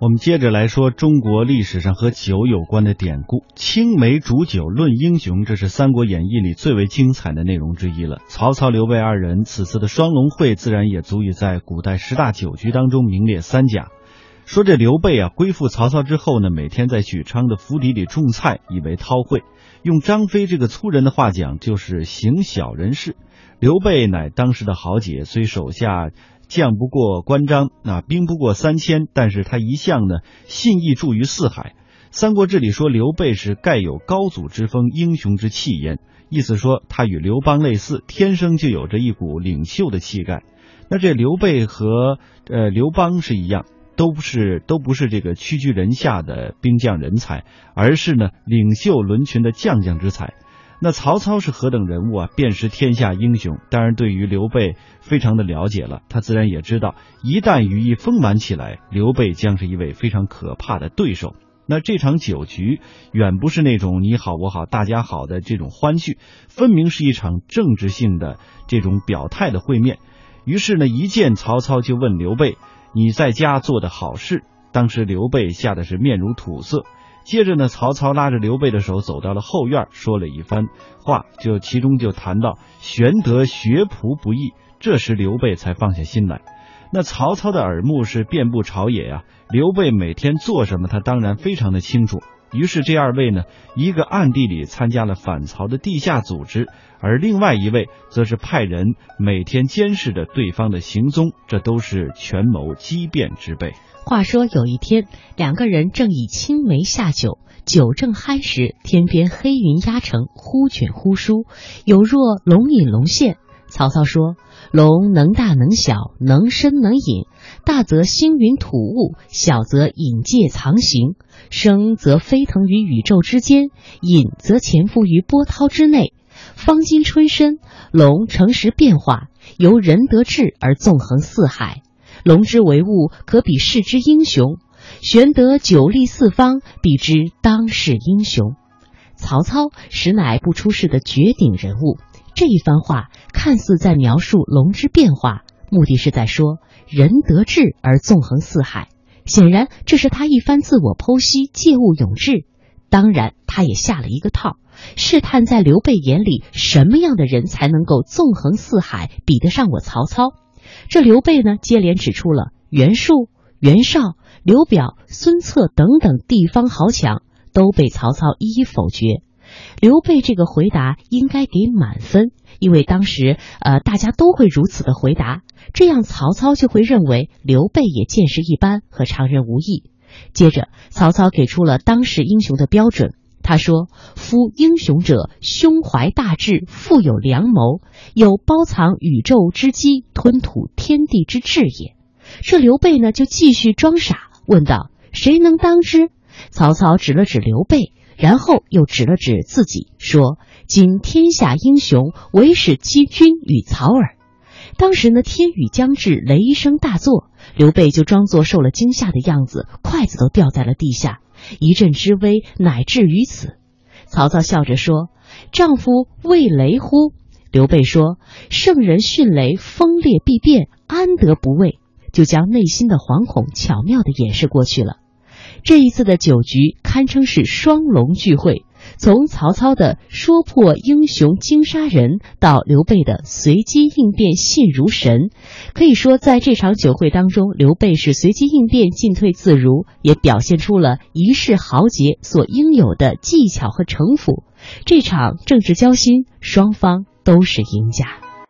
我们接着来说中国历史上和酒有关的典故。青梅煮酒论英雄，这是《三国演义》里最为精彩的内容之一了。曹操、刘备二人此次的双龙会，自然也足以在古代十大酒局当中名列三甲。说这刘备啊，归附曹操之后呢，每天在许昌的府邸里种菜，以为韬晦。用张飞这个粗人的话讲，就是行小人事。刘备乃当时的豪杰，虽手下。将不过关张，那兵不过三千，但是他一向呢信义著于四海。《三国志》里说刘备是盖有高祖之风，英雄之气焉，意思说他与刘邦类似，天生就有着一股领袖的气概。那这刘备和呃刘邦是一样，都不是都不是这个屈居人下的兵将人才，而是呢领袖伦群的将将之才。那曹操是何等人物啊？便是天下英雄。当然，对于刘备非常的了解了，他自然也知道，一旦羽翼丰满起来，刘备将是一位非常可怕的对手。那这场酒局远不是那种你好我好大家好的这种欢聚，分明是一场政治性的这种表态的会面。于是呢，一见曹操就问刘备：“你在家做的好事？”当时刘备吓得是面如土色。接着呢，曹操拉着刘备的手走到了后院，说了一番话，就其中就谈到玄德学仆不易。这时刘备才放下心来。那曹操的耳目是遍布朝野呀，刘备每天做什么，他当然非常的清楚。于是这二位呢，一个暗地里参加了反曹的地下组织，而另外一位则是派人每天监视着对方的行踪，这都是权谋机变之辈。话说有一天，两个人正以青梅下酒，酒正酣时，天边黑云压城，忽卷忽舒，有若龙隐龙现。曹操说：“龙能大能小，能伸能隐，大则星云吐雾，小则隐介藏形。生则飞腾于宇宙之间，隐则潜伏于波涛之内。方今春深，龙乘时变化，由仁得智而纵横四海。”龙之为物，可比世之英雄。玄德久立四方，比之当世英雄。曹操实乃不出世的绝顶人物。这一番话看似在描述龙之变化，目的是在说仁得智而纵横四海。显然，这是他一番自我剖析，借物咏志。当然，他也下了一个套，试探在刘备眼里，什么样的人才能够纵横四海，比得上我曹操。这刘备呢，接连指出了袁术、袁绍、刘表、孙策等等地方豪强，都被曹操一一否决。刘备这个回答应该给满分，因为当时呃大家都会如此的回答，这样曹操就会认为刘备也见识一般，和常人无异。接着，曹操给出了当时英雄的标准。他说：“夫英雄者，胸怀大志，富有良谋，有包藏宇宙之机，吞吐天地之志也。”这刘备呢，就继续装傻，问道：“谁能当之？”曹操指了指刘备，然后又指了指自己，说：“今天下英雄，唯使欺君与曹耳。”当时呢，天雨将至，雷声大作，刘备就装作受了惊吓的样子，筷子都掉在了地下。一阵之危，乃至于此。曹操笑着说：“丈夫畏雷乎？”刘备说：“圣人迅雷，风烈必变，安得不畏？”就将内心的惶恐巧妙地掩饰过去了。这一次的酒局堪称是双龙聚会。从曹操的说破英雄惊杀人，到刘备的随机应变信如神，可以说在这场酒会当中，刘备是随机应变进退自如，也表现出了一世豪杰所应有的技巧和城府。这场政治交心，双方都是赢家。